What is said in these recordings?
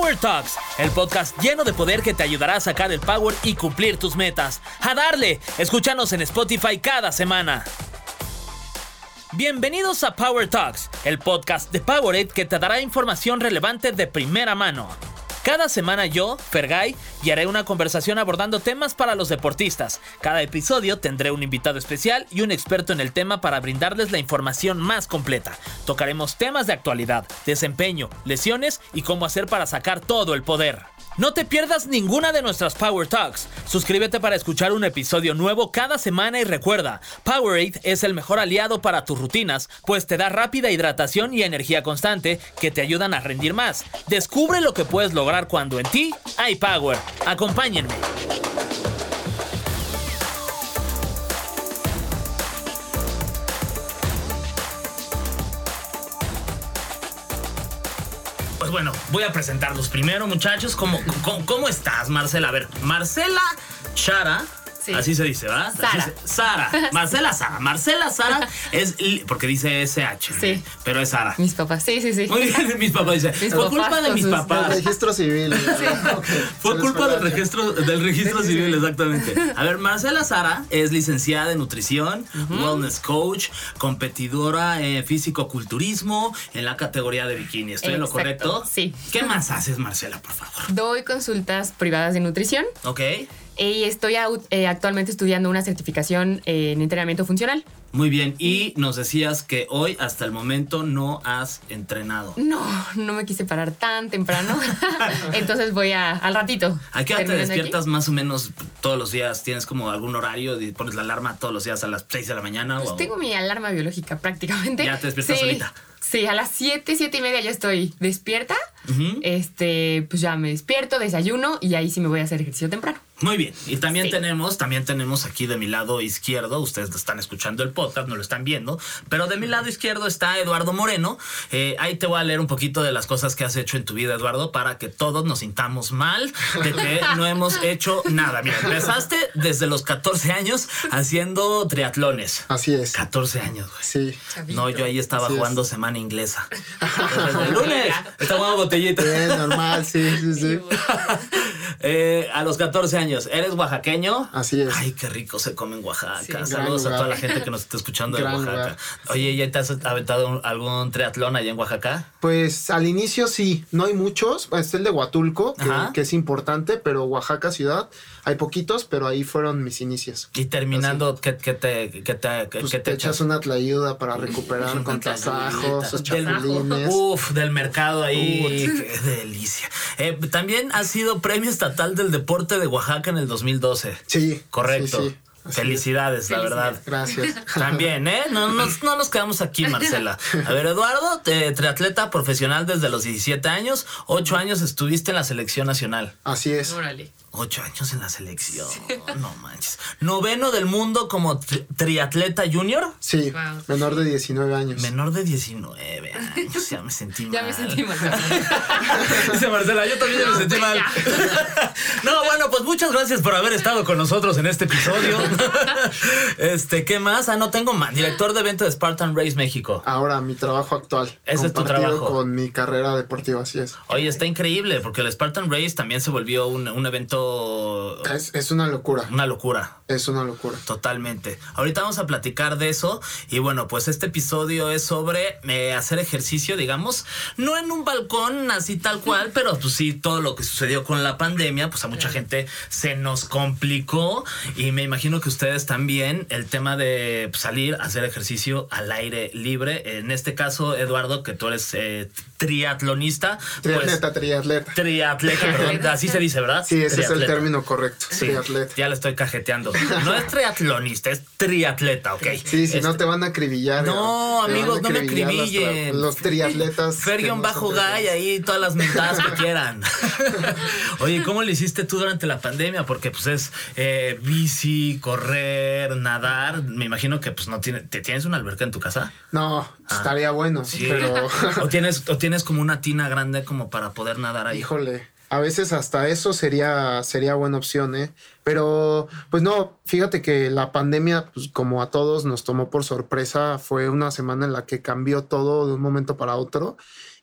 Power Talks, el podcast lleno de poder que te ayudará a sacar el power y cumplir tus metas. ¡A darle! Escúchanos en Spotify cada semana. Bienvenidos a Power Talks, el podcast de Powerade que te dará información relevante de primera mano. Cada semana yo, Fergay, haré una conversación abordando temas para los deportistas. Cada episodio tendré un invitado especial y un experto en el tema para brindarles la información más completa. Tocaremos temas de actualidad, desempeño, lesiones y cómo hacer para sacar todo el poder. No te pierdas ninguna de nuestras Power Talks. Suscríbete para escuchar un episodio nuevo cada semana y recuerda, Powerade es el mejor aliado para tus rutinas, pues te da rápida hidratación y energía constante que te ayudan a rendir más. Descubre lo que puedes lograr cuando en ti hay Power. Acompáñenme. Pues bueno, voy a presentarlos primero, muchachos. ¿Cómo, cómo, cómo estás, Marcela? A ver, Marcela Chara Así se dice, ¿verdad? Sara. Sara. Marcela Sara. Marcela Sara es. Porque dice SH. Sí. Pero es Sara. Mis papás. Sí, sí, sí. Muy bien, mis papás. Dice, fue culpa de mis papás. Del registro civil. Fue culpa del registro, del registro civil, exactamente. A ver, Marcela Sara es licenciada en nutrición, wellness coach, competidora en físico-culturismo en la categoría de bikini. ¿Estoy en lo correcto? Sí. ¿Qué más haces, Marcela, por favor? Doy consultas privadas de nutrición. Ok. Y estoy eh, actualmente estudiando una certificación en entrenamiento funcional. Muy bien, y nos decías que hoy hasta el momento no has entrenado. No, no me quise parar tan temprano. Entonces voy a, al ratito. ¿A qué hora te despiertas más o menos todos los días? ¿Tienes como algún horario y pones la alarma todos los días a las 6 de la mañana? Pues tengo mi alarma biológica prácticamente. Ya te despiertas solita. Sí, a las 7, 7 y media ya estoy despierta. Este, pues ya me despierto, desayuno y ahí sí me voy a hacer ejercicio temprano. Muy bien. Y también tenemos, también tenemos aquí de mi lado izquierdo, ustedes están escuchando el podcast, no lo están viendo, pero de mi lado izquierdo está Eduardo Moreno. Eh, ahí te voy a leer un poquito de las cosas que has hecho en tu vida, Eduardo, para que todos nos sintamos mal de que no hemos hecho nada. Mira, empezaste desde los 14 años haciendo triatlones. Así es. 14 años, güey. Sí. No, yo ahí estaba jugando semana inglesa. Desde el lunes. Estaba jugando botellita. Bien, normal, sí, sí, sí. Eh, a los 14 años, ¿eres oaxaqueño? Así es. Ay, qué rico se come en Oaxaca. Saludos a toda la gente que nos está escuchando de Oaxaca. Oye, ¿ya te has aventado algún triatlón allá en Oaxaca? Pues al inicio sí, no hay muchos. Es el de Huatulco, que, es importante, pero Oaxaca ciudad hay poquitos, pero ahí fueron mis inicios. Y terminando, ¿qué, te, qué te, pues te, echas? una tlayuda para recuperar con tasajos, chapulines. Uf, del mercado ahí. Qué delicia. Eh, también ha sido premio estatal del deporte de Oaxaca en el 2012. Sí. Correcto. Sí, Felicidades, la verdad. Gracias. También, ¿eh? No, nos quedamos aquí, Marcela. A ver, Eduardo, triatleta profesional desde los 17 años, 8 años estuviste en la selección nacional. Así es. Órale. Ocho años en la selección. No manches. Noveno del mundo como triatleta junior. Sí, menor de 19 años. Menor de 19 años. Ya me sentí mal. Ya me sentí mal. Dice Marcela, yo también me sentí mal. no, bueno, pues muchas gracias por haber estado con nosotros en este episodio. este, ¿qué más? Ah, no tengo más. Director de evento de Spartan Race México. Ahora, mi trabajo actual. Ese es tu trabajo. Con mi carrera deportiva, así es. Oye, está increíble porque el Spartan Race también se volvió un, un evento es, una locura. Una locura. Es una locura. Totalmente. Ahorita vamos a platicar de eso. Y bueno, pues este episodio es sobre eh, hacer ejercicio, digamos, no en un balcón así tal cual, pero pues sí, todo lo que sucedió con la pandemia, pues a mucha gente se nos complicó. Y me imagino que ustedes también, el tema de pues, salir a hacer ejercicio al aire libre. En este caso, Eduardo, que tú eres eh, triatlonista. Triatleta, triatleta. Triatleta, perdón. Así se dice, ¿verdad? Sí, ese es el término correcto. Sí, Ya le estoy cajeteando. No es triatlonista, es triatleta, ¿ok? Sí, si no este, te van a acribillar. No, amigos, no me acribillen. Los, triatletas. Fergion bajo gay, ahí todas las mentadas que quieran. Oye, ¿cómo le hiciste tú durante la pandemia? Porque pues es eh, bici, correr, nadar. Me imagino que pues no tiene, ¿te tienes una alberca en tu casa? No, ah. estaría bueno. Sí. Pero... o tienes, o tienes como una tina grande como para poder nadar ahí. Híjole a veces hasta eso sería, sería buena opción, ¿eh? Pero, pues no, fíjate que la pandemia, pues como a todos nos tomó por sorpresa, fue una semana en la que cambió todo de un momento para otro.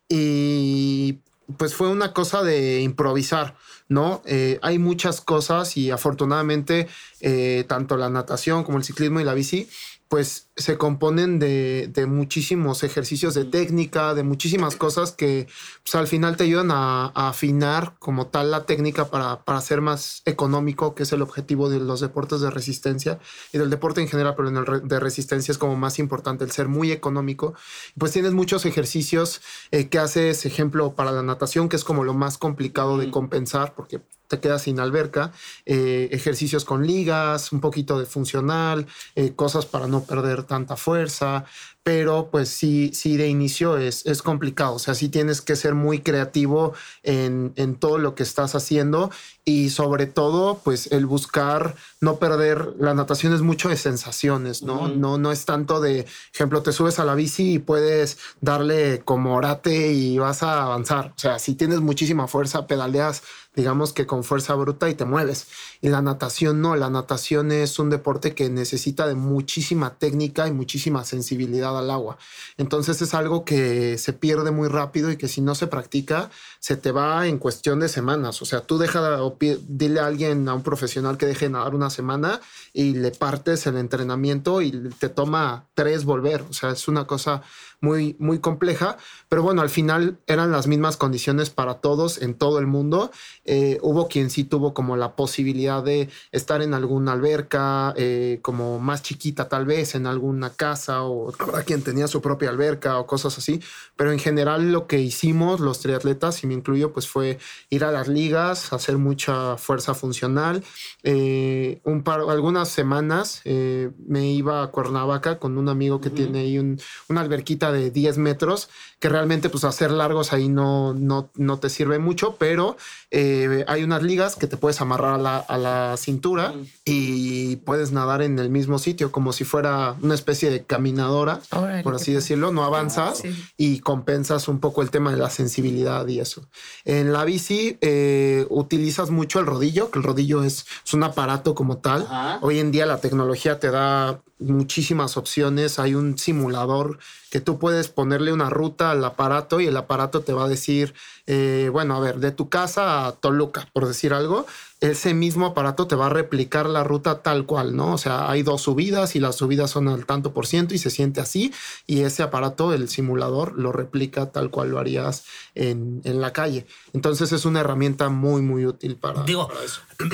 Y pues fue una cosa de improvisar, ¿no? Eh, hay muchas cosas y afortunadamente eh, tanto la natación como el ciclismo y la bici pues se componen de, muchísimos ejercicios de técnica, de muchísimas cosas que pues, al final te ayudan a, afinar como tal la técnica para, para, ser más económico, que es el objetivo de los deportes de resistencia y del deporte en general, pero en el de resistencia es como más importante el ser muy económico. Pues tienes muchos ejercicios eh, que haces, ejemplo, para la natación, que es como lo más complicado de compensar, porque te quedas sin alberca, eh, ejercicios con ligas, un poquito de funcional, eh, cosas para no perder tanta fuerza, pero pues sí, sí de inicio es, es complicado, o sea, sí tienes que ser muy creativo en, en, todo lo que estás haciendo y sobre todo pues el buscar no perder, la natación es mucho de sensaciones, ¿no? No, no es tanto de, ejemplo, te subes a la bici y puedes darle como orate y vas a avanzar, o sea, si tienes muchísima fuerza, pedaleas digamos que con fuerza bruta y te mueves. Y la natación no, la natación es un deporte que necesita de muchísima técnica y muchísima sensibilidad al agua. Entonces es algo que se pierde muy rápido y que si no se practica, se te va en cuestión de semanas. O sea, tú deja, dile a alguien, a un profesional que deje nadar una semana y le partes el entrenamiento y te toma tres volver. O sea, es una cosa muy, muy compleja, pero bueno, al final eran las mismas condiciones para todos en todo el mundo. Eh, hubo quien sí tuvo como la posibilidad de estar en alguna alberca, eh, como más chiquita tal vez, en alguna casa, o para quien tenía su propia alberca o cosas así, pero en general lo que hicimos los triatletas, me incluyo, pues fue ir a las ligas, hacer mucha fuerza funcional. Eh, un par, algunas semanas me iba a Cuernavaca con un amigo que tiene ahí una alberquita de 10 metros, que realmente pues hacer largos ahí no, no, no te sirve mucho, pero eh, hay unas ligas que te puedes amarrar a la, a la cintura y puedes nadar en el mismo sitio como si fuera una especie de caminadora, por así decirlo, no avanzas y compensas un poco el tema de la sensibilidad y eso. En la bici eh, utilizas mucho el rodillo, que el rodillo es, es un aparato como tal. Hoy en día la tecnología te da muchísimas opciones. Hay un simulador que tú puedes ponerle una ruta al aparato y el aparato te va a decir, eh, bueno, a ver, de tu casa a Toluca, por decir algo, ese mismo aparato te va a replicar la ruta tal cual, ¿no? O sea, hay dos subidas y las subidas son al tanto por ciento y se siente así y ese aparato, el simulador, lo replica tal cual lo harías en, la calle. Entonces es una herramienta muy, muy útil para, Digo, eso.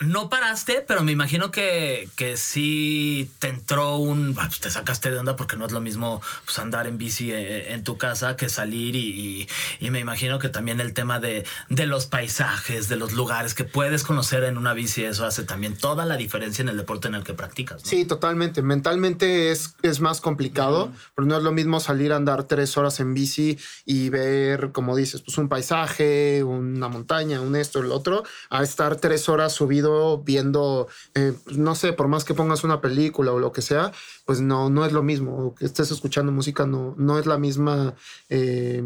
No paraste, pero me imagino que, que sí te entró un... Ah, pues te sacaste de onda porque no es lo mismo pues, andar en bici eh, en tu casa que salir y, y, me imagino que también el tema de, de los paisajes, de los lugares que puedes conocer en una bici, eso hace también toda la diferencia en el deporte en el que practicas. Sí, totalmente. Mentalmente es, es más complicado, pero no es lo mismo salir a andar tres horas en bici y ver, como dices, pues un paisaje, una montaña, un esto, el otro, a estar tres horas subido viendo, eh, pues, no sé, por más que pongas una película o lo que sea, pues no, no es lo mismo. que estés escuchando música no, no es la misma eh,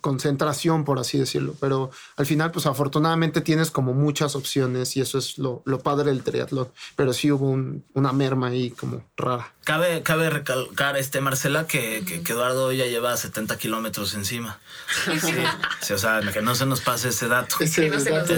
concentración, por así decirlo. Pero al final, pues afortunadamente tienes como muchas opciones y eso es lo, padre del triatlón. Pero sí hubo una merma ahí como rara. Cabe, cabe recalcar, este, Marcela, que, que, Eduardo ya lleva 70 kilómetros encima. Sí. o sea, que no se nos pase ese dato. es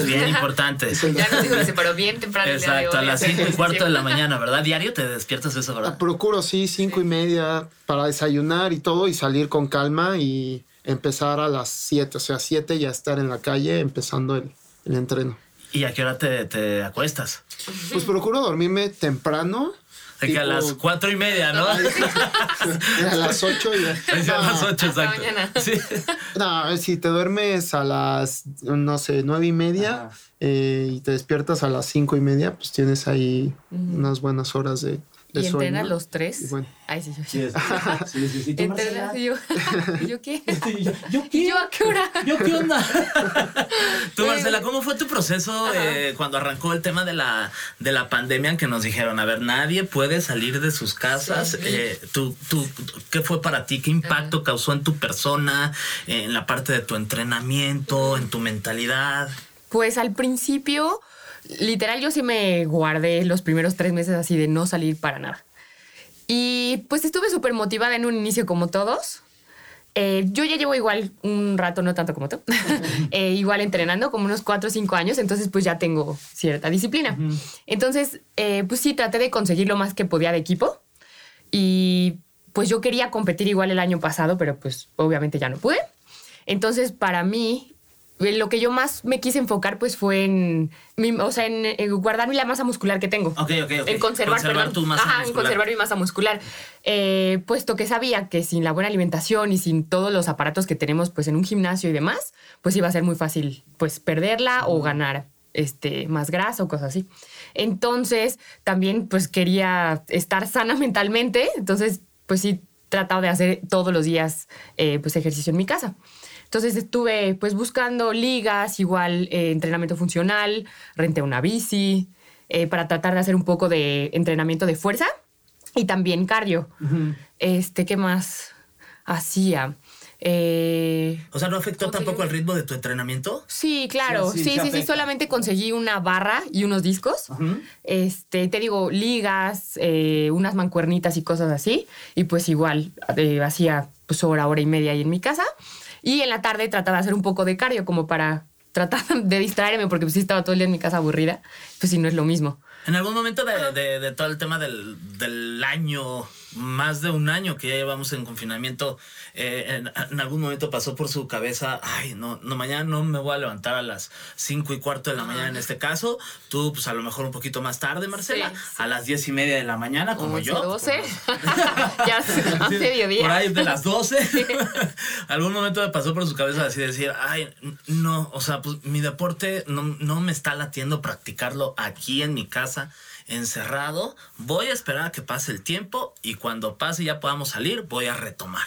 bien importante. Ya no se dice, pero bien temprano. Exacto, a las 5 y cuarto de la mañana, ¿verdad? Diario te despiertas eso, ¿verdad? Procuro, sí, 5 y media para desayunar y todo y salir con calma y empezar a las 7, o sea, 7 ya estar en la calle empezando el, el entreno. ¿Y a qué hora te, te acuestas? Pues procuro dormirme temprano de que a las cuatro y media, ¿no? a las ocho y... a las ocho, exacto. Sí. No, si te duermes a las, no sé, nueve y media eh, y te despiertas a las cinco y media, pues tienes ahí unas buenas horas de, ¿Y entrenan los tres? Bueno. Ay, sí, yo. Sí, sí, yo. ¿Yo qué? ¿Yo, yo qué? ¿Yo a qué hora? ¿Yo qué onda? Tú, Marcela, ¿cómo fue tu proceso eh, cuando arrancó el tema de la, de la pandemia en que nos dijeron, a ver, nadie puede salir de sus casas? Eh, tú, tú, ¿Qué fue para ti? ¿Qué impacto causó en tu persona, en la parte de tu entrenamiento, en tu mentalidad? Pues al principio literal yo sí me guardé los primeros tres meses así de no salir para nada. Y pues estuve súper motivada en un inicio como todos, Eh, yo ya llevo igual un rato, no tanto como tú, eh, igual entrenando, como unos 4 o 5 años, entonces pues ya tengo cierta disciplina. Entonces, eh, pues sí, traté de conseguir lo más que podía de equipo y pues yo quería competir igual el año pasado, pero pues obviamente ya no pude. Entonces, para mí, lo que yo más me quise enfocar pues fue en, o sea, en, guardar la masa muscular que tengo. Ok, ok, En conservar, tu masa Ajá, muscular. en conservar mi masa muscular. Eh, puesto que sabía que sin la buena alimentación y sin todos los aparatos que tenemos pues en un gimnasio y demás, pues iba a ser muy fácil pues perderla o ganar este, más grasa o cosas así. Entonces, también pues quería estar sana mentalmente, entonces pues sí tratado de hacer todos los días eh, pues ejercicio en mi casa. Entonces estuve pues buscando ligas, igual eh, entrenamiento funcional, renté una bici, eh, para tratar de hacer un poco de entrenamiento de fuerza y también cardio. Este, ¿qué más hacía? Eh, o sea, ¿no afectó tampoco el ritmo de tu entrenamiento? Sí, claro. Sí, sí, sí, Solamente conseguí una barra y unos discos. Este, te digo, ligas, unas mancuernitas y cosas así. Y pues igual hacía pues hora, hora y media ahí en mi casa. Y en la tarde trataba de hacer un poco de cardio como para tratar de distraerme porque pues estaba todo el día en mi casa aburrida. Pues sí, no es lo mismo. En algún momento de, de, todo el tema del, del, año, más de un año que ya llevamos en confinamiento, eh, en, algún momento pasó por su cabeza, ay, no, no, mañana no me voy a levantar a las cinco y cuarto de la mañana en este caso. Tú, pues a lo mejor un poquito más tarde, Marcela, a las diez y media de la mañana, como yo. 12. ya hace mediodía. Por ahí de las 12. algún momento me pasó por su cabeza así decir, ay, no, o sea, pues mi deporte no, no me está latiendo practicarlo aquí en mi casa encerrado, voy a esperar a que pase el tiempo y cuando pase ya podamos salir, voy a retomar.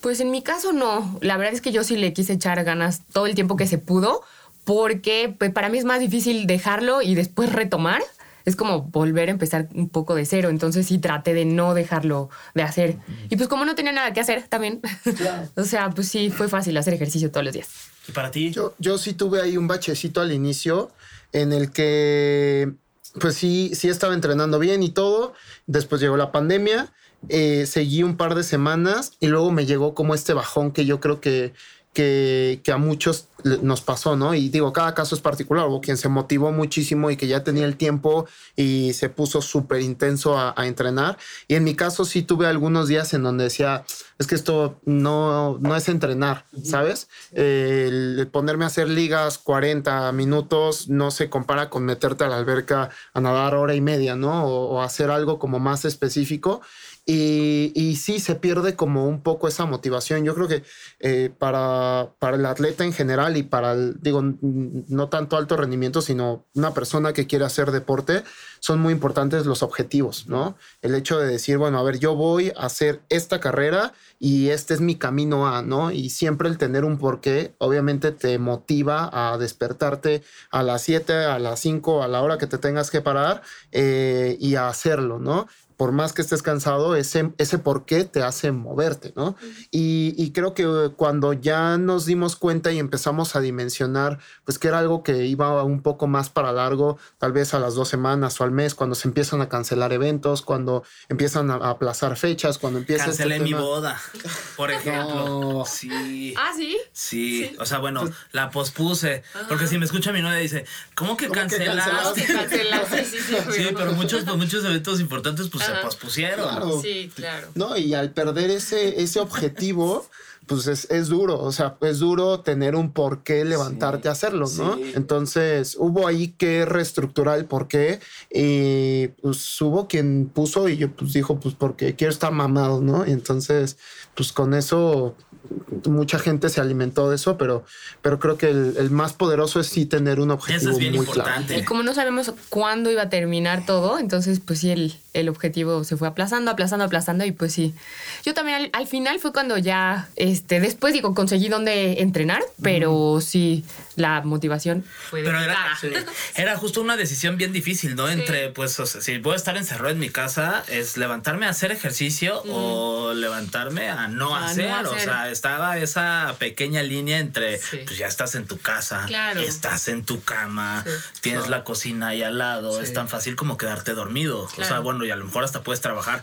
Pues en mi caso no. La verdad es que yo sí le quise echar ganas todo el tiempo que se pudo, porque pues, para mí es más difícil dejarlo y después retomar. Es como volver a empezar un poco de cero. Entonces sí traté de no dejarlo de hacer. Y pues como no tenía nada que hacer también. o sea, pues sí fue fácil hacer ejercicio todos los días. ¿Y para ti? Yo, yo sí tuve ahí un bachecito al inicio en el que pues sí, sí estaba entrenando bien y todo. Después llegó la pandemia eh, seguí un par de semanas y luego me llegó como este bajón que yo creo que, que, a muchos nos pasó, ¿no? Y digo, cada caso es particular. Hubo quien se motivó muchísimo y que ya tenía el tiempo y se puso súper intenso a, entrenar. Y en mi caso sí tuve algunos días en donde decía, es que esto no, no es entrenar, ¿sabes? el ponerme a hacer ligas 40 minutos no se compara con meterte a la alberca a nadar hora y media, ¿no? o hacer algo como más específico. Y, y, sí se pierde como un poco esa motivación. Yo creo que eh, para, para el atleta en general y para, el, digo, no tanto alto rendimiento, sino una persona que quiere hacer deporte, son muy importantes los objetivos, ¿no? El hecho de decir, bueno, a ver, yo voy a hacer esta carrera y este es mi camino a, ¿no? Y siempre el tener un porqué, obviamente te motiva a despertarte a las 7, a las 5, a la hora que te tengas que parar eh, y a hacerlo, ¿no? Por más que estés cansado, ese, ese por qué te hace moverte, ¿no? Y, creo que cuando ya nos dimos cuenta y empezamos a dimensionar, pues que era algo que iba un poco más para largo, tal vez a las dos semanas o al mes, cuando se empiezan a cancelar eventos, cuando empiezan a, aplazar fechas, cuando empieza... Este Cancelé mi boda, por ejemplo. Sí. ¿Ah, sí? sí? o sea, bueno, pues la pospuse, porque si me escucha mi novia dice, ¿cómo que cancelaste? cancelaste? sí, sí, sí, pero muchos, muchos eventos importantes, pues se pospusieron. Sí, claro. No, y al perder ese, ese objetivo, pues es, duro, o sea, es duro tener un por qué levantarte a hacerlo, ¿no? Entonces hubo ahí que reestructurar el por qué y pues hubo quien puso y yo pues dijo, pues porque quiero estar mamado, ¿no? Y entonces, pues con eso mucha gente se alimentó de eso, pero, pero creo que el, más poderoso es sí tener un objetivo eso es bien muy importante. claro. Y como no sabemos cuándo iba a terminar todo, entonces pues sí, el, el objetivo se fue aplazando, aplazando, aplazando y pues sí. Yo también al, final fue cuando ya, este, después digo, conseguí dónde entrenar, pero sí, la motivación fue... Pero era, era justo una decisión bien difícil, ¿no? Entre, pues, o sea, si voy a estar encerrado en mi casa, es levantarme a hacer ejercicio o levantarme a no, hacer. O sea, estaba esa pequeña línea entre, pues ya estás en tu casa, estás en tu cama, tienes la cocina ahí al lado, es tan fácil como quedarte dormido. O sea, bueno, y a lo mejor hasta puedes trabajar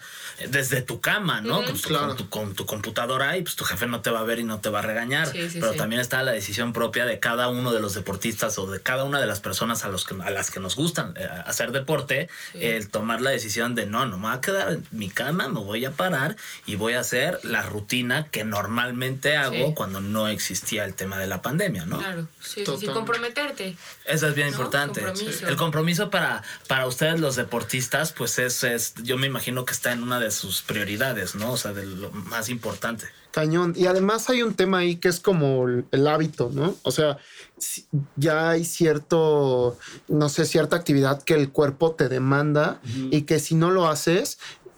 desde tu cama, ¿no? Con tu- Claro. con, tu, con tu computadora y pues tu jefe no te va a ver y no te va a regañar. Sí, sí, Pero sí. también está la decisión propia de cada uno de los deportistas o de cada una de las personas a, los que, a las que nos gustan eh, hacer deporte, el tomar la decisión de no, no me voy a quedar en mi cama, me voy a parar y voy a hacer la rutina que normalmente hago Sí. cuando no existía el tema de la pandemia, ¿no? Claro, sí, sí, comprometerte. Eso es bien ¿No? importante. Compromiso. El compromiso para, para ustedes los deportistas, pues es, es, yo me imagino que está en una de sus prioridades, ¿no? O sea, de lo más importante. Cañón. Y además hay un tema ahí que es como el, hábito, ¿no? O sea, ya hay cierto, no sé, cierta actividad que el cuerpo te demanda y que si no lo haces,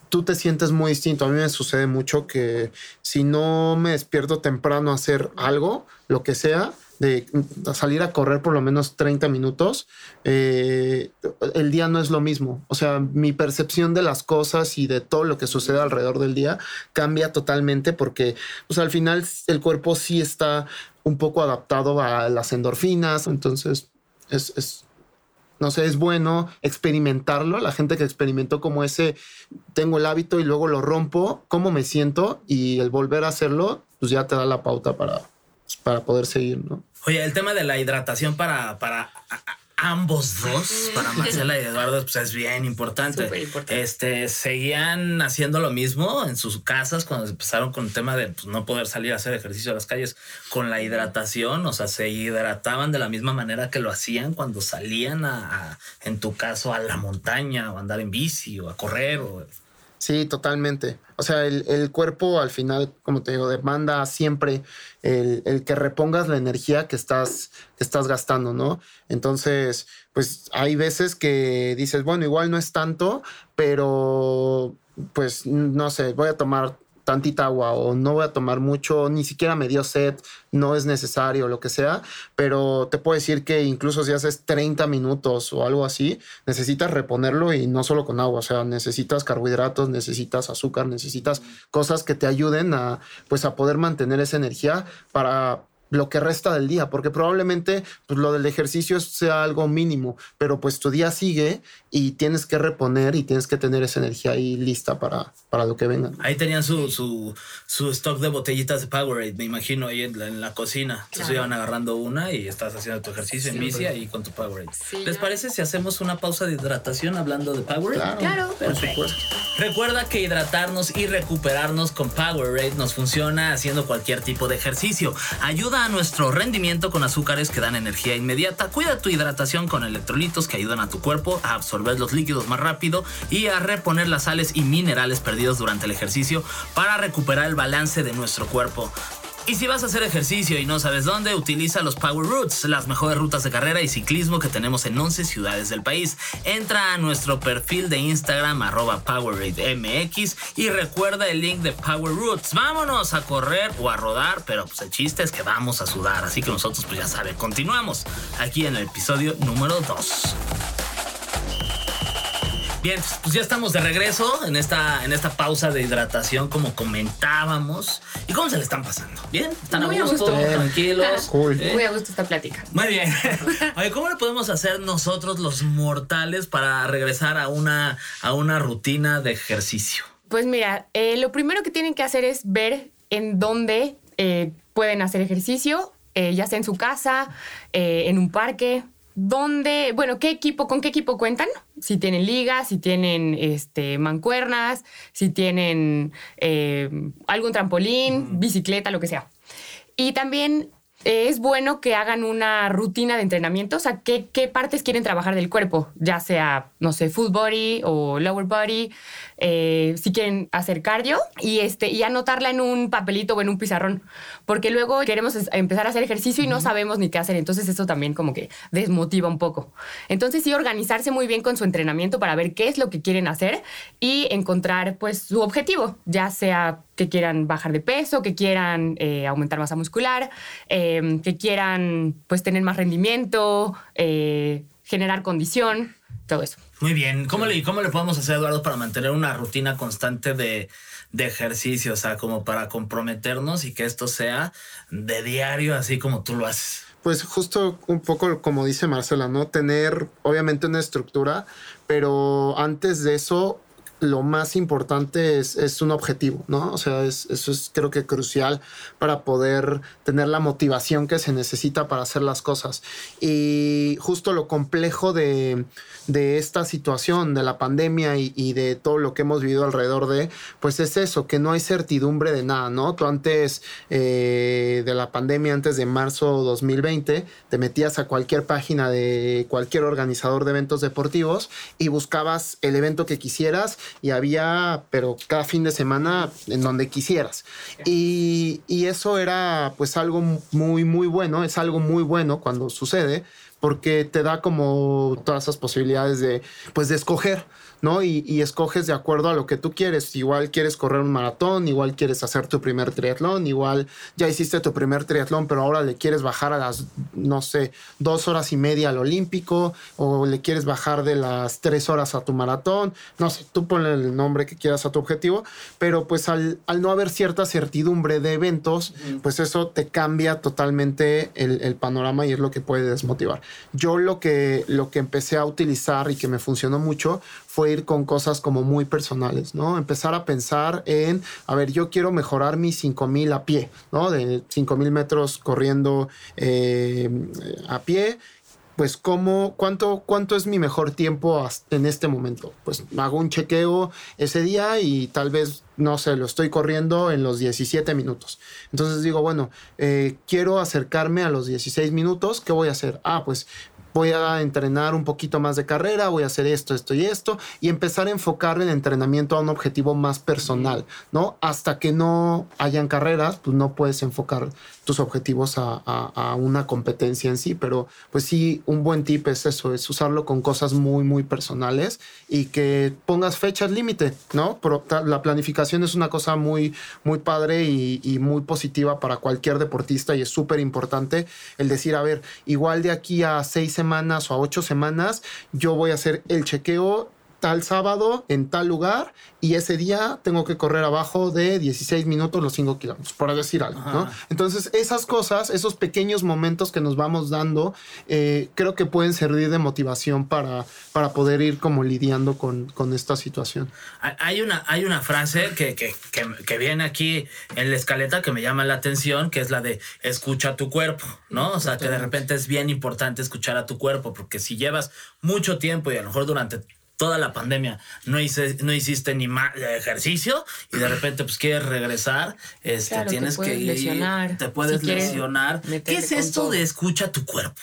tú te sientes muy distinto. A mí me sucede mucho que si no me despierto temprano a hacer algo, lo que sea, de salir a correr por lo menos 30 minutos, eh, el día no es lo mismo. O sea, mi percepción de las cosas y de todo lo que sucede alrededor del día cambia totalmente porque pues, al final el cuerpo sí está un poco adaptado a las endorfinas. Entonces, es, es no sé, es bueno experimentarlo. La gente que experimentó como ese, tengo el hábito y luego lo rompo, cómo me siento y el volver a hacerlo, pues ya te da la pauta para, para poder seguir, ¿no? Oye, el tema de la hidratación para, para ambos dos, para Marcela y Eduardo, pues es bien importante. Importante. Este, ¿seguían haciendo lo mismo en sus casas cuando empezaron con el tema de pues, no poder salir a hacer ejercicio a las calles con la hidratación? O sea, ¿se hidrataban de la misma manera que lo hacían cuando salían a, a- en tu caso, a la montaña o a andar en bici o a correr? O... Sí, totalmente. O sea, el, el cuerpo al final, como te digo, demanda siempre el, el que repongas la energía que estás, que estás gastando, ¿no? Entonces, pues hay veces que dices, bueno, igual no es tanto, pero pues no sé, voy a tomar tantita agua o no voy a tomar mucho, ni siquiera me dio sed, no es necesario, lo que sea, pero te puedo decir que incluso si haces 30 minutos o algo así, necesitas reponerlo y no solo con agua, o sea, necesitas carbohidratos, necesitas azúcar, necesitas cosas que te ayuden a pues a poder mantener esa energía para lo que resta del día, porque probablemente pues, lo del ejercicio sea algo mínimo, pero pues tu día sigue y tienes que reponer y tienes que tener esa energía ahí lista para, para lo que venga. Ahí tenían su, su, su stock de botellitas de Powerade, me imagino, ahí en la, en la cocina. Entonces Claro. iban agarrando una y estás haciendo tu ejercicio en bici ahí con tu Powerade. Sí, ¿Les ya. parece si hacemos una pausa de hidratación hablando de Powerade? Claro. por supuesto. Recuerda que hidratarnos y recuperarnos con Powerade nos funciona haciendo cualquier tipo de ejercicio. Ayuda nuestro rendimiento con azúcares que dan energía inmediata. Cuida tu hidratación con electrolitos que ayudan a tu cuerpo a absorber los líquidos más rápido y a reponer las sales y minerales perdidos durante el ejercicio para recuperar el balance de nuestro cuerpo. Y si vas a hacer ejercicio y no sabes dónde, utiliza los Power Routes, las mejores rutas de carrera y ciclismo que tenemos en 11 ciudades del país. Entra a nuestro perfil de Instagram, arroba PowerRateMX, y recuerda el link de Power Routes. Vámonos a correr o a rodar, pero pues el chiste es que vamos a sudar, así que nosotros pues ya saben, continuamos aquí en el episodio número 2. Bien, pues ya estamos de regreso en esta, en esta pausa de hidratación, como comentábamos. ¿Y cómo se le están pasando? ¿Bien? ¿Están Muy a gusto? gusto. ¿Tranquilos? Cool. ¿Eh? Muy a gusto esta plática. Muy bien. Oye, ¿cómo le podemos hacer nosotros los mortales para regresar a una, a una rutina de ejercicio? Pues mira, eh, lo primero que tienen que hacer es ver en dónde eh, pueden hacer ejercicio, eh, ya sea en su casa, eh, en un parque, dónde, bueno, qué equipo, con qué equipo cuentan, si tienen ligas, si tienen este, mancuernas, si tienen eh, algún trampolín, bicicleta, lo que sea. Y también eh, es bueno que hagan una rutina de entrenamiento, o sea, qué, qué partes quieren trabajar del cuerpo, ya sea, no sé, full body o lower body, eh, si quieren hacer cardio y, este, y anotarla en un papelito o en un pizarrón, porque luego queremos empezar a hacer ejercicio y no sabemos ni qué hacer, entonces eso también como que desmotiva un poco. Entonces sí, organizarse muy bien con su entrenamiento para ver qué es lo que quieren hacer y encontrar pues su objetivo, ya sea que quieran bajar de peso, que quieran eh, aumentar masa muscular, eh, que quieran pues tener más rendimiento, eh, generar condición, todo eso. Muy bien. ¿Cómo le, cómo le podemos hacer, Eduardo, para mantener una rutina constante de, de ejercicio? O sea, como para comprometernos y que esto sea de diario, así como tú lo haces. Pues justo un poco como dice Marcela, ¿no? Tener obviamente una estructura, pero antes de eso lo más importante es, es un objetivo, ¿no? O sea, es, eso es creo que crucial para poder tener la motivación que se necesita para hacer las cosas. Y justo lo complejo de, de esta situación, de la pandemia y, de todo lo que hemos vivido alrededor de, pues es eso, que no hay certidumbre de nada, ¿no? Tú antes eh, de la pandemia, antes de marzo 2020, te metías a cualquier página de cualquier organizador de eventos deportivos y buscabas el evento que quisieras y había, pero cada fin de semana en donde quisieras. Y, y eso era pues algo muy, muy bueno, es algo muy bueno cuando sucede porque te da como todas esas posibilidades de, pues, de escoger. ¿No? Y, y, escoges de acuerdo a lo que tú quieres. Igual quieres correr un maratón, igual quieres hacer tu primer triatlón, igual ya hiciste tu primer triatlón, pero ahora le quieres bajar a las, no sé, dos horas y media al olímpico, o le quieres bajar de las tres horas a tu maratón, no sé, tú ponle el nombre que quieras a tu objetivo, pero pues al, al no haber cierta certidumbre de eventos, pues eso te cambia totalmente el, el, panorama y es lo que puede desmotivar. Yo lo que, lo que empecé a utilizar y que me funcionó mucho fue ir con cosas como muy personales, ¿no? Empezar a pensar en, a ver, yo quiero mejorar mis 5000 a pie, ¿no? De 5000 metros corriendo eh, a pie pues cómo, cuánto, cuánto es mi mejor tiempo en este momento. Pues hago un chequeo ese día y tal vez, no sé, lo estoy corriendo en los 17 minutos. Entonces digo, bueno, eh, quiero acercarme a los 16 minutos, ¿qué voy a hacer? Ah, pues voy a entrenar un poquito más de carrera, voy a hacer esto, esto y esto, y empezar a enfocar el entrenamiento a un objetivo más personal, ¿no? Hasta que no hayan carreras, pues no puedes enfocar tus objetivos a, a, a, una competencia en sí, pero pues sí, un buen tip es eso, es usarlo con cosas muy, muy personales y que pongas fechas límite, ¿no? Pero la planificación es una cosa muy, muy padre y, y muy positiva para cualquier deportista y es súper importante el decir, a ver, igual de aquí a seis semanas o a ocho semanas, yo voy a hacer el chequeo tal sábado en tal lugar y ese día tengo que correr abajo de 16 minutos los 5 kilómetros, por decir algo, ¿no? Entonces, esas cosas, esos pequeños momentos que nos vamos dando, eh, creo que pueden servir de motivación para, para poder ir como lidiando con, con esta situación. Hay una, hay una frase que, que, que, que, viene aquí en la escaleta que me llama la atención, que es la de escucha tu cuerpo, ¿no? O sea, que de repente es bien importante escuchar a tu cuerpo, porque si llevas mucho tiempo y a lo mejor durante toda la pandemia no, hice, no hiciste ni más ejercicio y de repente pues quieres regresar, este, claro, tienes te que ir, lesionar, te puedes si lesionar. ¿Qué es esto todo? de escucha tu cuerpo?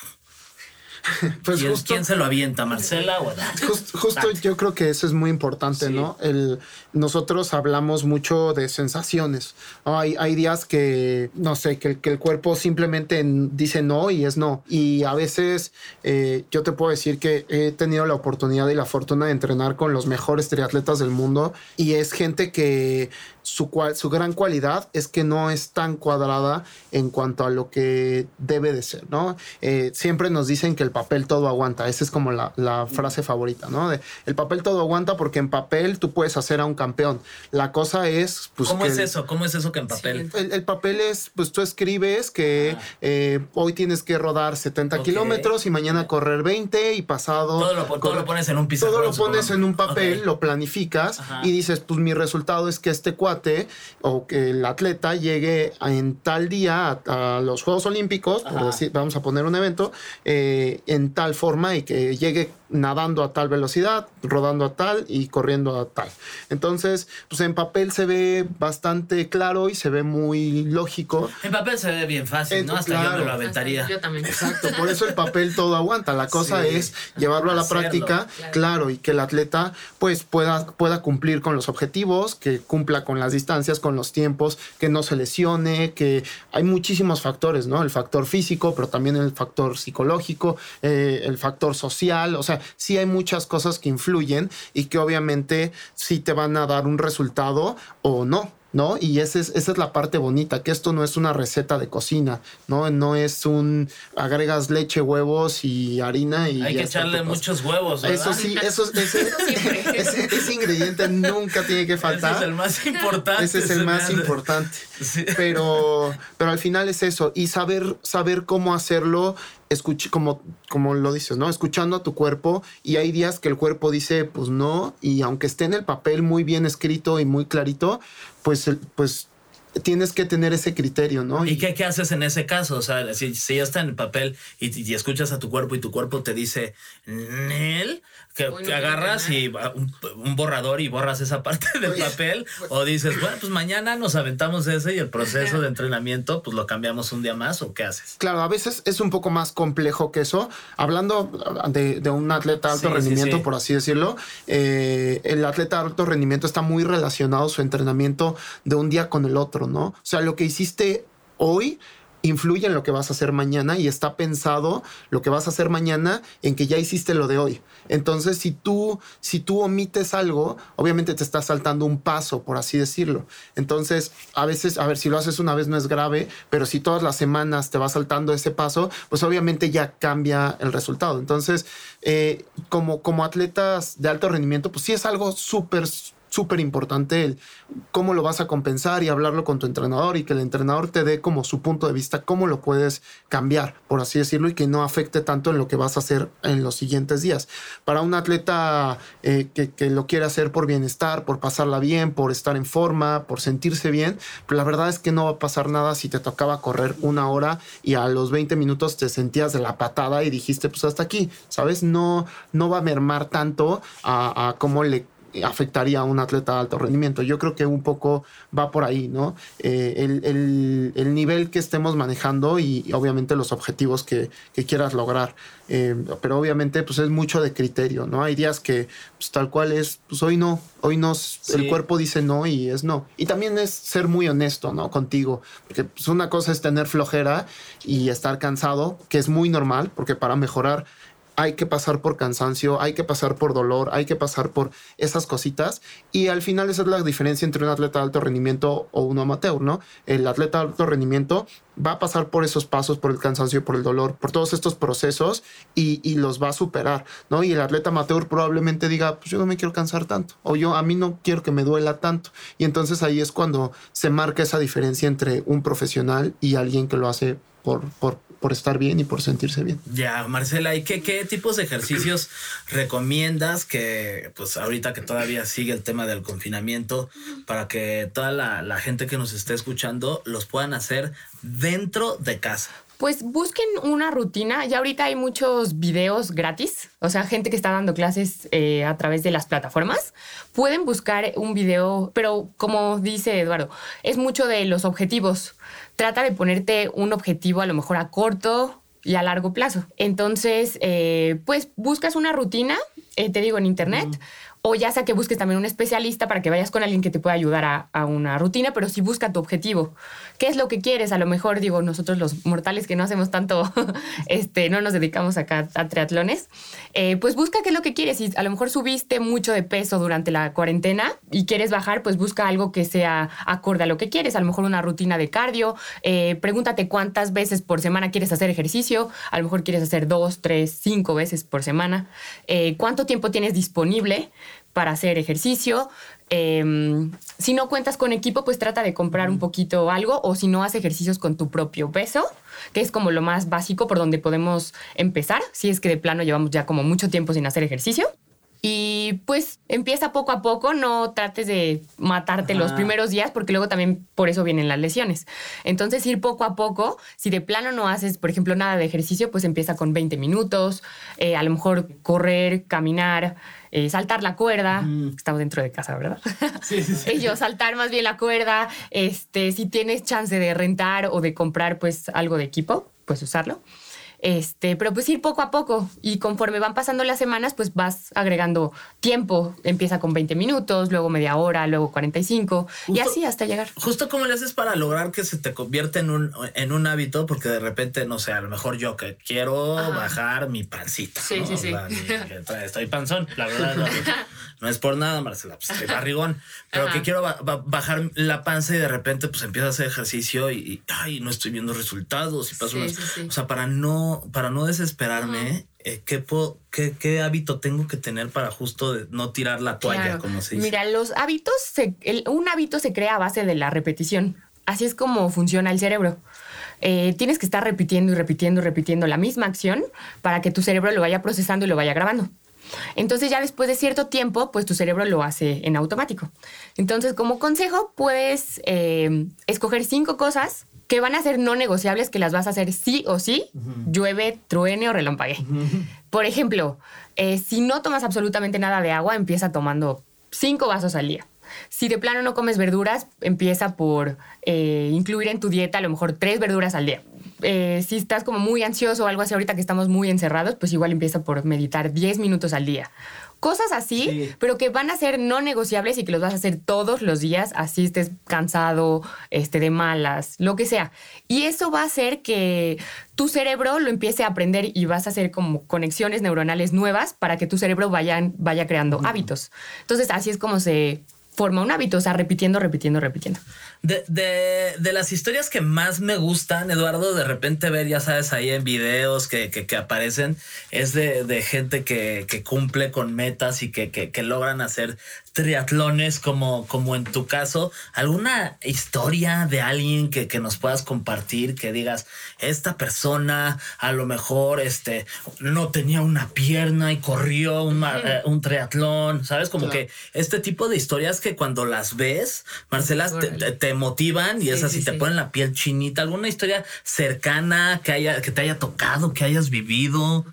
Pues ¿Quién, justo, ¿Quién, se lo avienta, Marcela o Just, Justo yo creo que eso es muy importante, sí. ¿no? El, nosotros hablamos mucho de sensaciones. Hay, hay días que, no sé, que, que, el cuerpo simplemente dice no y es no. Y a veces eh, yo te puedo decir que he tenido la oportunidad y la fortuna de entrenar con los mejores triatletas del mundo y es gente que su, su gran cualidad es que no es tan cuadrada en cuanto a lo que debe de ser, ¿no? Eh, siempre nos dicen que el papel todo aguanta, esa es como la, la frase favorita, ¿no? De, el papel todo aguanta porque en papel tú puedes hacer a un campeón. La cosa es... Pues, ¿Cómo que es eso? ¿Cómo es eso que en papel? El, el, papel es, pues tú escribes que ah. eh, hoy tienes que rodar 70 okay. kilómetros y mañana correr 20 y pasado... Todo lo, todo lo pones en un pizarrón. Todo lo pones en un papel, okay. lo planificas Ajá. y dices, pues mi resultado es que este cuate o que el atleta llegue en tal día a, a los Juegos Olímpicos, por decir, vamos a poner un evento, eh, en tal forma y que llegue nadando a tal velocidad, rodando a tal y corriendo a tal. Entonces, pues en papel se ve bastante claro y se ve muy lógico. En papel se ve bien fácil, en, ¿no? Hasta claro. yo me lo aventaría. Yo también. Exacto, por eso el papel todo aguanta. La cosa sí, es llevarlo a la hacerlo, práctica, claro. claro. y que el atleta pues pueda, pueda cumplir con los objetivos, que cumpla con las distancias, con los tiempos, que no se lesione, que hay muchísimos factores, ¿no? El factor físico, pero también el factor psicológico, eh, el factor social, o sea, sí hay muchas cosas que influyen y que obviamente sí te van a dar un resultado o no. ¿No? Y esa es, esa es la parte bonita, que esto no es una receta de cocina, ¿no? No es un agregas leche, huevos y harina y... Hay que echarle muchos huevos, ¿verdad? Eso sí, eso, ese, ese, ese, ingrediente nunca tiene que faltar. Ese es el más importante. Ese es el más importante. Sí. Pero, pero al final es eso, y saber, saber cómo hacerlo escuch como, como lo dices, ¿no? Escuchando a tu cuerpo y hay días que el cuerpo dice, pues no, y aunque esté en el papel muy bien escrito y muy clarito, pues, pues tienes que tener ese criterio, ¿no? ¿Y, qué, qué, haces en ese caso? O sea, si, si ya está en el papel y, y, escuchas a tu cuerpo y tu cuerpo te dice, Nel, que, que agarras y un, un, borrador y borras esa parte del papel, o dices, bueno, pues mañana nos aventamos ese y el proceso de entrenamiento, pues lo cambiamos un día más, ¿o qué haces? Claro, a veces es un poco más complejo que eso. Hablando de, de un atleta de alto sí, rendimiento, sí, sí. por así decirlo, eh, el atleta de alto rendimiento está muy relacionado su entrenamiento de un día con el otro. ¿no? O sea, lo que hiciste hoy influye en lo que vas a hacer mañana y está pensado lo que vas a hacer mañana en que ya hiciste lo de hoy. Entonces, si tú, si tú omites algo, obviamente te estás saltando un paso, por así decirlo. Entonces, a veces, a ver, si lo haces una vez no es grave, pero si todas las semanas te vas saltando ese paso, pues obviamente ya cambia el resultado. Entonces, eh, como, como atletas de alto rendimiento, pues sí es algo súper súper importante el cómo lo vas a compensar y hablarlo con tu entrenador y que el entrenador te dé como su punto de vista, cómo lo puedes cambiar, por así decirlo, y que no afecte tanto en lo que vas a hacer en los siguientes días. Para un atleta eh, que, lo quiere hacer por bienestar, por pasarla bien, por estar en forma, por sentirse bien, pero la verdad es que no va a pasar nada si te tocaba correr una hora y a los 20 minutos te sentías de la patada y dijiste, pues hasta aquí, ¿sabes? No, no va a mermar tanto a, a cómo le afectaría a un atleta de alto rendimiento. Yo creo que un poco va por ahí, ¿no? Eh, el, el, el, nivel que estemos manejando y, y obviamente los objetivos que, que quieras lograr. Eh, pero obviamente pues es mucho de criterio, ¿no? Hay días que pues, tal cual es, pues hoy no, hoy no, sí. el cuerpo dice no y es no. Y también es ser muy honesto, ¿no? Contigo, porque pues, una cosa es tener flojera y estar cansado, que es muy normal, porque para mejorar hay que pasar por cansancio, hay que pasar por dolor, hay que pasar por esas cositas. Y al final esa es la diferencia entre un atleta de alto rendimiento o un amateur, ¿no? El atleta de alto rendimiento va a pasar por esos pasos, por el cansancio, por el dolor, por todos estos procesos y, y, los va a superar, ¿no? Y el atleta amateur probablemente diga, pues yo no me quiero cansar tanto, o yo a mí no quiero que me duela tanto. Y entonces ahí es cuando se marca esa diferencia entre un profesional y alguien que lo hace por, por, por estar bien y por sentirse bien. Ya, Marcela, ¿y qué, qué tipos de ejercicios recomiendas que, pues ahorita que todavía sigue el tema del confinamiento, para que toda la, la gente que nos esté escuchando los puedan hacer dentro de casa? Pues busquen una rutina. Ya ahorita hay muchos videos gratis, o sea, gente que está dando clases eh, a través de las plataformas. Pueden buscar un video, pero como dice Eduardo, es mucho de los objetivos. Trata de ponerte un objetivo a lo mejor a corto y a largo plazo. Entonces, eh, pues buscas una rutina, eh, te digo, en internet. O ya sea que busques también un especialista para que vayas con alguien que te pueda ayudar a, una rutina, pero si busca tu objetivo. ¿Qué es lo que quieres? A lo mejor, digo, nosotros los mortales que no hacemos tanto, este, no nos dedicamos acá a triatlones, eh, pues busca qué es lo que quieres. Si a lo mejor subiste mucho de peso durante la cuarentena y quieres bajar, pues busca algo que sea acorde a lo que quieres. A lo mejor una rutina de cardio. Eh, pregúntate cuántas veces por semana quieres hacer ejercicio. A lo mejor quieres hacer dos, tres, cinco veces por semana. Eh, ¿Cuánto tiempo tienes disponible? Para hacer ejercicio. Eh, si no cuentas con equipo, pues trata de comprar un poquito algo o si no, haz ejercicios con tu propio peso, que es como lo más básico por donde podemos empezar, si es que de plano llevamos ya como mucho tiempo sin hacer ejercicio. Y pues empieza poco a poco, no trates de matarte Ajá. los primeros días porque luego también por eso vienen las lesiones. Entonces ir poco a poco, si de plano no haces, por ejemplo, nada de ejercicio, pues empieza con 20 minutos, eh, a lo mejor correr, caminar, eh, saltar la cuerda. Mm. Estamos dentro de casa, ¿verdad? Sí, sí, sí. Ellos saltar más bien la cuerda. Este, si tienes chance de rentar o de comprar pues algo de equipo, pues usarlo. Este, pero pues ir poco a poco y conforme van pasando las semanas, pues vas agregando tiempo. Empieza con 20 minutos, luego media hora, luego 45 justo, y así hasta llegar. Justo como le haces para lograr que se te convierta en un, en un hábito, porque de repente, no sé, a lo mejor yo que quiero Ajá. bajar mi pancita. Sí, ¿no? sí, sí. O sea, estoy panzón, la verdad. No, no, es por nada, Marcela, pues estoy barrigón, pero Ajá. que quiero ba bajar la panza y de repente pues empiezo a hacer ejercicio y, y ay, no estoy viendo resultados y paso sí, unas, sí, sí. o sea, para no para no desesperarme, eh, ¿qué, puedo, qué, qué, hábito tengo que tener para justo no tirar la toalla, claro. como se dice? Mira, los hábitos, se, el, un hábito se crea a base de la repetición. Así es como funciona el cerebro. eh, tienes que estar repitiendo y repitiendo y repitiendo la misma acción para que tu cerebro lo vaya procesando y lo vaya grabando. Entonces ya después de cierto tiempo, pues tu cerebro lo hace en automático. Entonces, como consejo, puedes eh, escoger cinco cosas que van a ser no negociables, que las vas a hacer sí o sí, llueve, truene o relampague. Por ejemplo, eh, si no tomas absolutamente nada de agua, empieza tomando cinco vasos al día. Si de plano no comes verduras, empieza por eh, incluir en tu dieta a lo mejor tres verduras al día. Eh, si estás como muy ansioso o algo así ahorita que estamos muy encerrados, pues igual empieza por meditar 10 minutos al día. Cosas así, pero que van a ser no negociables y que los vas a hacer todos los días, así estés cansado, este, de malas, lo que sea. Y eso va a hacer que tu cerebro lo empiece a aprender y vas a hacer como conexiones neuronales nuevas para que tu cerebro vaya, vaya creando hábitos. Entonces, así es como se forma un hábito, o sea, repitiendo, repitiendo, repitiendo. De, de, de, las historias que más me gustan, Eduardo, de repente ver, ya sabes, ahí en videos que, que, aparecen, es de, de gente que, que, cumple con metas y que, logran hacer triatlones como, como en tu caso. ¿Alguna historia de alguien que, nos puedas compartir que digas, esta persona a lo mejor este, no tenía una pierna y corrió un, eh, un triatlón? ¿Sabes? Como que este tipo de historias que cuando las ves, Marcela, te motivan y es así, te ponen la piel chinita. ¿Alguna historia cercana que, haya, que te haya tocado, que hayas vivido?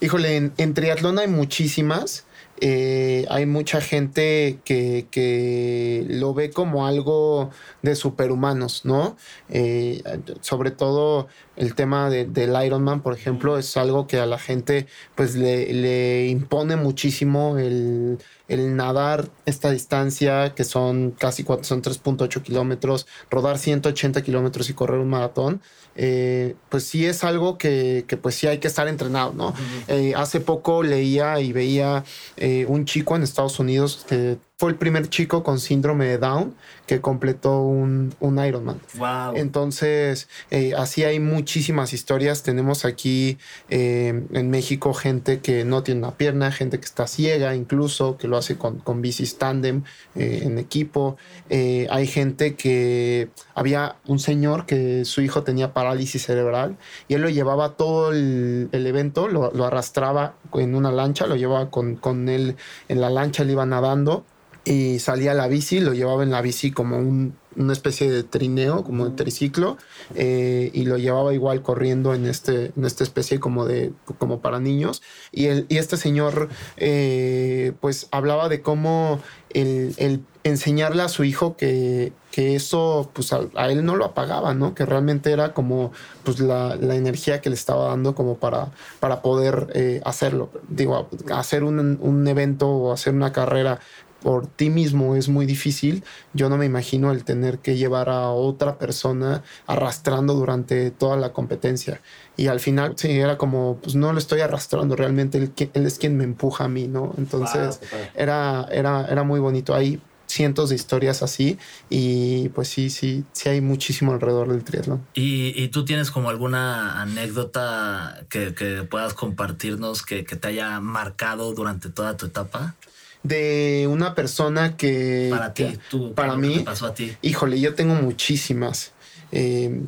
Híjole, en, en triatlón hay muchísimas. Eh, hay mucha gente que, que, lo ve como algo de superhumanos, ¿no? Eh, sobre todo el tema de, del Ironman, por ejemplo, es algo que a la gente pues le, le impone muchísimo el, el, nadar esta distancia, que son casi son 3.8 kilómetros, rodar 180 kilómetros y correr un maratón. Eh, pues sí es algo que, que, pues sí hay que estar entrenado, ¿no? Eh, hace poco leía y veía eh, un chico en Estados Unidos que fue el primer chico con síndrome de Down que completó un, un Ironman. Wow. Entonces, eh, así hay muchísimas historias. Tenemos aquí eh, en México gente que no tiene una pierna, gente que está ciega incluso, que lo hace con, con bicis tandem eh, en equipo. hay gente que había un señor que su hijo tenía parálisis cerebral y él lo llevaba todo el, el evento, lo, lo, arrastraba en una lancha, lo llevaba con, con él en la lancha, le iba nadando y salía la bici, lo llevaba en la bici como un, una especie de trineo, como de triciclo, eh, y lo llevaba igual corriendo en, este, en esta especie como de como para niños. Y, el, y este señor eh, pues hablaba de cómo el, el, enseñarle a su hijo que, que eso pues a, a, él no lo apagaba, ¿no? Que realmente era como pues la, la energía que le estaba dando como para, para poder eh, hacerlo. Digo, hacer un, un evento o hacer una carrera por ti mismo es muy difícil, yo no me imagino el tener que llevar a otra persona arrastrando durante toda la competencia. Y al final, sí, era como, pues no lo estoy arrastrando, realmente él, él es quien me empuja a mí, ¿no? Entonces, wow, era, era, era muy bonito. Hay cientos de historias así y pues sí, sí, sí hay muchísimo alrededor del triatlón. ¿Y, y tú tienes como alguna anécdota que, que puedas compartirnos que, que te haya marcado durante toda tu etapa? De una persona que para ti, tú, para mí, ¿qué pasó a ti? Híjole, yo tengo muchísimas. Eh,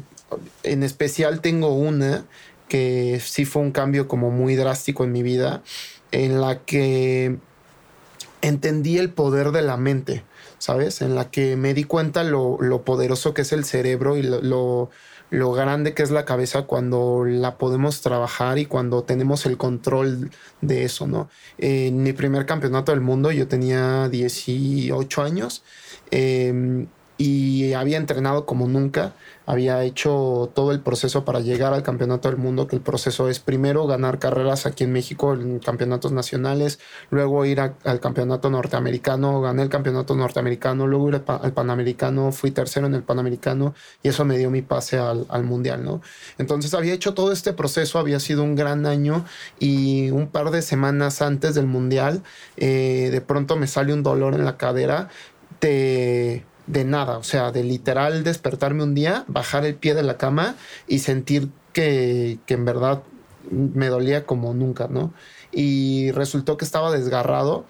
en especial tengo una que sí fue un cambio como muy drástico en mi vida, en la que entendí el poder de la mente, ¿sabes? En la que me di cuenta lo, lo poderoso que es el cerebro y lo, lo lo grande que es la cabeza cuando la podemos trabajar y cuando tenemos el control de eso, ¿no? En mi primer campeonato del mundo yo tenía 18 años eh, y había entrenado como nunca había hecho todo el proceso para llegar al campeonato del mundo, que el proceso es primero ganar carreras aquí en México en campeonatos nacionales, luego ir al campeonato norteamericano, gané el campeonato norteamericano, luego ir al, panamericano, fui tercero en el panamericano y eso me dio mi pase al, al, mundial, ¿no? Entonces había hecho todo este proceso, había sido un gran año y un par de semanas antes del mundial, eh, de pronto me sale un dolor en la cadera, te de nada, o sea, de literal despertarme un día, bajar el pie de la cama y sentir que, que en verdad me dolía como nunca, ¿no? Y resultó que estaba desgarrado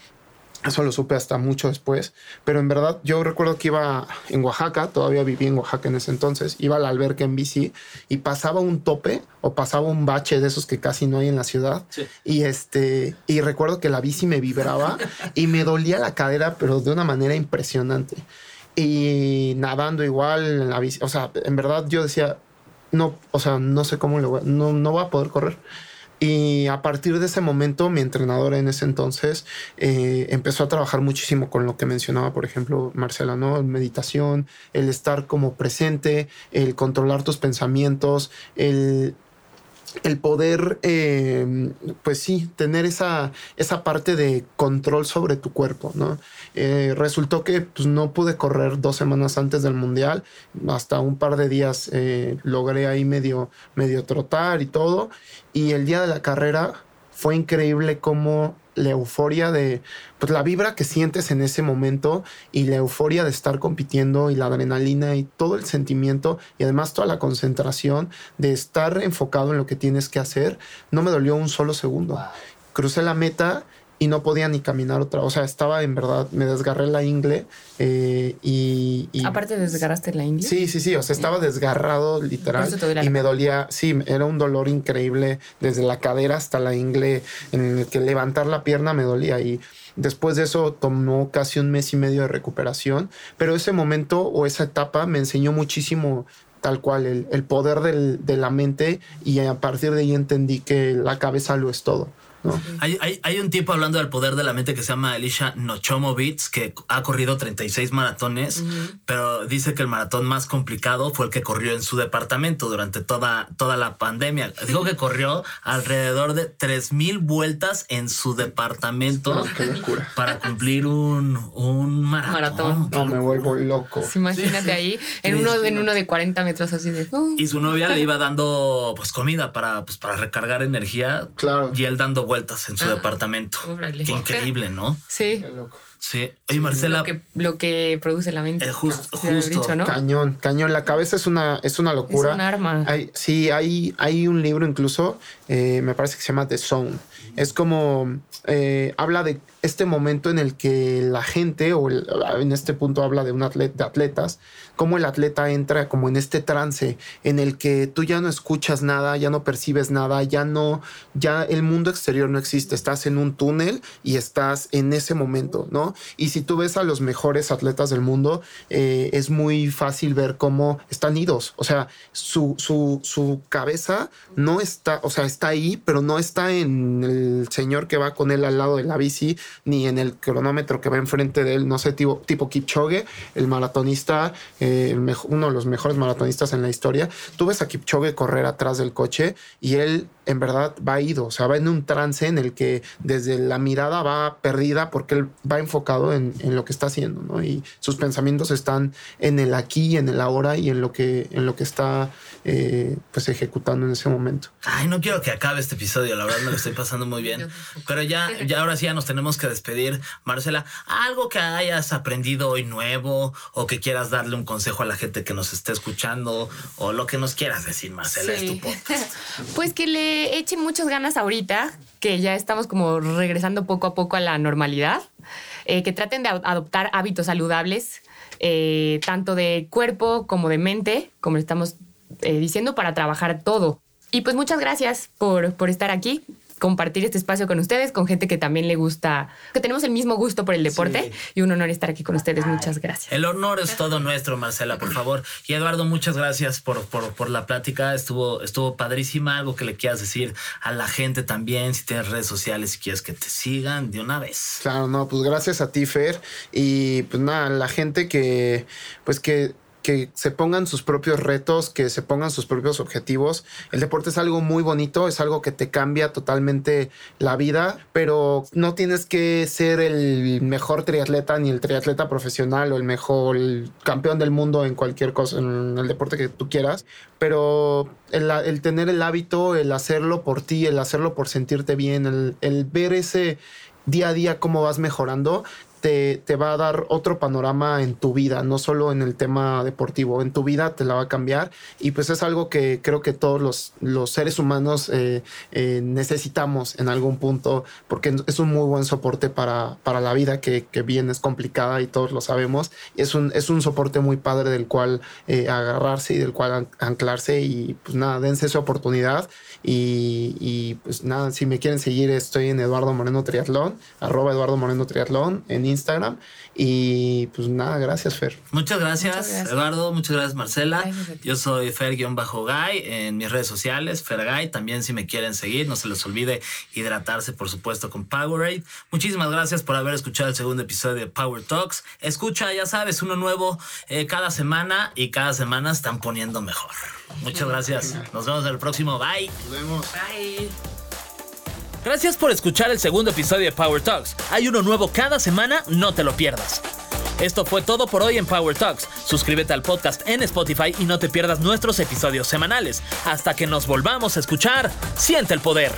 Eso lo supe hasta mucho después. Pero en verdad, yo recuerdo que iba en Oaxaca, todavía vivía en Oaxaca en ese entonces. Iba al alberca en bici y pasaba un tope o pasaba un bache de esos que casi no hay en la ciudad. Y este, y recuerdo que la bici me vibraba y me dolía la cadera, pero de una manera impresionante. Y nadando igual en la bici. O sea, en verdad yo decía, no, o sea, no sé cómo lo voy, no, no voy a poder correr. Y a partir de ese momento, mi entrenador en ese entonces eh, empezó a trabajar muchísimo con lo que mencionaba, por ejemplo, Marcela, ¿no? Meditación, el estar como presente, el controlar tus pensamientos, el el poder, eh, pues sí, tener esa, esa parte de control sobre tu cuerpo, ¿no? Eh, resultó que pues, no pude correr dos semanas antes del mundial, hasta un par de días eh, logré ahí medio, medio trotar y todo, y el día de la carrera fue increíble cómo la euforia de, pues la vibra que sientes en ese momento y la euforia de estar compitiendo y la adrenalina y todo el sentimiento y además toda la concentración de estar enfocado en lo que tienes que hacer, no me dolió un solo segundo. Crucé la meta y no podía ni caminar otra. O sea, estaba en verdad, me desgarré la ingle eh, y, Aparte, desgarraste la ingle. Sí, sí, sí. O sea, estaba desgarrado literal y me dolía. Sí, era un dolor increíble desde la cadera hasta la ingle, en el que levantar la pierna me dolía y. Después de eso tomó casi un mes y medio de recuperación, pero ese momento o esa etapa me enseñó muchísimo tal cual el, el poder del, de la mente y a partir de ahí entendí que la cabeza lo es todo. Hay, hay, hay, un tipo hablando del poder de la mente que se llama Elisha Nochomovitz, que ha corrido 36 maratones, pero dice que el maratón más complicado fue el que corrió en su departamento durante toda, toda la pandemia. Digo que corrió alrededor de 3.000 vueltas en su departamento para cumplir un, un maratón. No, me vuelvo loco. imagínate ahí, en, uno, en uno de 40 metros así de... Y su novia le iba dando pues comida para, pues, para recargar energía. Claro. Y él dando vueltas en su ah, departamento. Qué increíble, ¿no? Sí. Sí. Oye, Marcela. Lo que, lo que produce la mente. justo, Cañón, cañón. La cabeza es una, es una locura. Es un arma. Hay, sí, hay, hay un libro incluso, eh, me parece que se llama The Zone. Es como, eh, habla de este momento en el que la gente, o en este punto habla de un atleta, de atletas, cómo el atleta entra como en este trance en el que tú ya no escuchas nada, ya no percibes nada, ya no, ya el mundo exterior no existe, estás en un túnel y estás en ese momento, ¿no? Y si tú ves a los mejores atletas del mundo, eh, es muy fácil ver cómo están idos, o sea, su, su, su cabeza no está, o sea, está ahí, pero no está en el señor que va con él al lado de la bici, ni en el cronómetro que va enfrente de él, no sé, tipo, tipo Kipchoge, el maratonista eh, uno de los mejores maratonistas en la historia. Tú ves a Kipchoge correr atrás del coche y él en verdad va ido, o sea, va en un trance en el que desde la mirada va perdida porque él va enfocado en, lo que está haciendo, ¿no? Y sus pensamientos están en el aquí, en el ahora y en lo que, en lo que está eh, pues ejecutando en ese momento. Ay, no quiero que acabe este episodio, la verdad me lo estoy pasando muy bien. Pero ya, ya ahora sí ya nos tenemos que despedir. Marcela, algo que hayas aprendido hoy nuevo o que quieras darle un consejo a la gente que nos esté escuchando o lo que nos quieras decir, Marcela, es tu podcast. Pues que le echen muchas ganas ahorita, que ya estamos como regresando poco a poco a la normalidad, eh, que traten de adoptar hábitos saludables, eh, tanto de cuerpo como de mente, como estamos eh, diciendo, para trabajar todo. Y pues muchas gracias por, por estar aquí compartir este espacio con ustedes, con gente que también le gusta, que tenemos el mismo gusto por el deporte y un honor estar aquí con ustedes. Muchas gracias. El honor es todo nuestro, Marcela, por favor. Y Eduardo, muchas gracias por, por, la plática. Estuvo, estuvo padrísima. Algo que le quieras decir a la gente también, si tienes redes sociales, si quieres que te sigan de una vez. Claro, no, pues gracias a ti, Fer. Y pues nada, la gente que, pues que que se pongan sus propios retos, que se pongan sus propios objetivos. El deporte es algo muy bonito, es algo que te cambia totalmente la vida, pero no tienes que ser el mejor triatleta ni el triatleta profesional o el mejor campeón del mundo en cualquier cosa, en el deporte que tú quieras, pero el, tener el hábito, el hacerlo por ti, el hacerlo por sentirte bien, el, el ver ese día a día cómo vas mejorando, te, te, va a dar otro panorama en tu vida, no solo en el tema deportivo, en tu vida te la va a cambiar y pues es algo que creo que todos los, los seres humanos eh, eh, necesitamos en algún punto porque es un muy buen soporte para, para la vida que, que, bien es complicada y todos lo sabemos. Es un, es un soporte muy padre del cual eh, agarrarse y del cual anclarse y pues nada, dense esa oportunidad y, y, pues nada, si me quieren seguir estoy en Eduardo Moreno Triatlón, arroba Eduardo Moreno Triatlón en Instagram y pues nada, gracias Fer. Muchas gracias, Eduardo, muchas gracias Marcela. Yo soy Fer-Guy en mis redes sociales, Fergay, también si me quieren seguir, no se les olvide hidratarse por supuesto con Powerade. Muchísimas gracias por haber escuchado el segundo episodio de Power Talks. Escucha, ya sabes, uno nuevo eh, cada semana y cada semana están poniendo mejor. Muchas gracias. Nos vemos en el próximo. Bye. Nos vemos. Bye. Gracias por escuchar el segundo episodio de Power Talks. Hay uno nuevo cada semana, no te lo pierdas. Esto fue todo por hoy en Power Talks. Suscríbete al podcast en Spotify y no te pierdas nuestros episodios semanales. Hasta que nos volvamos a escuchar, siente el poder.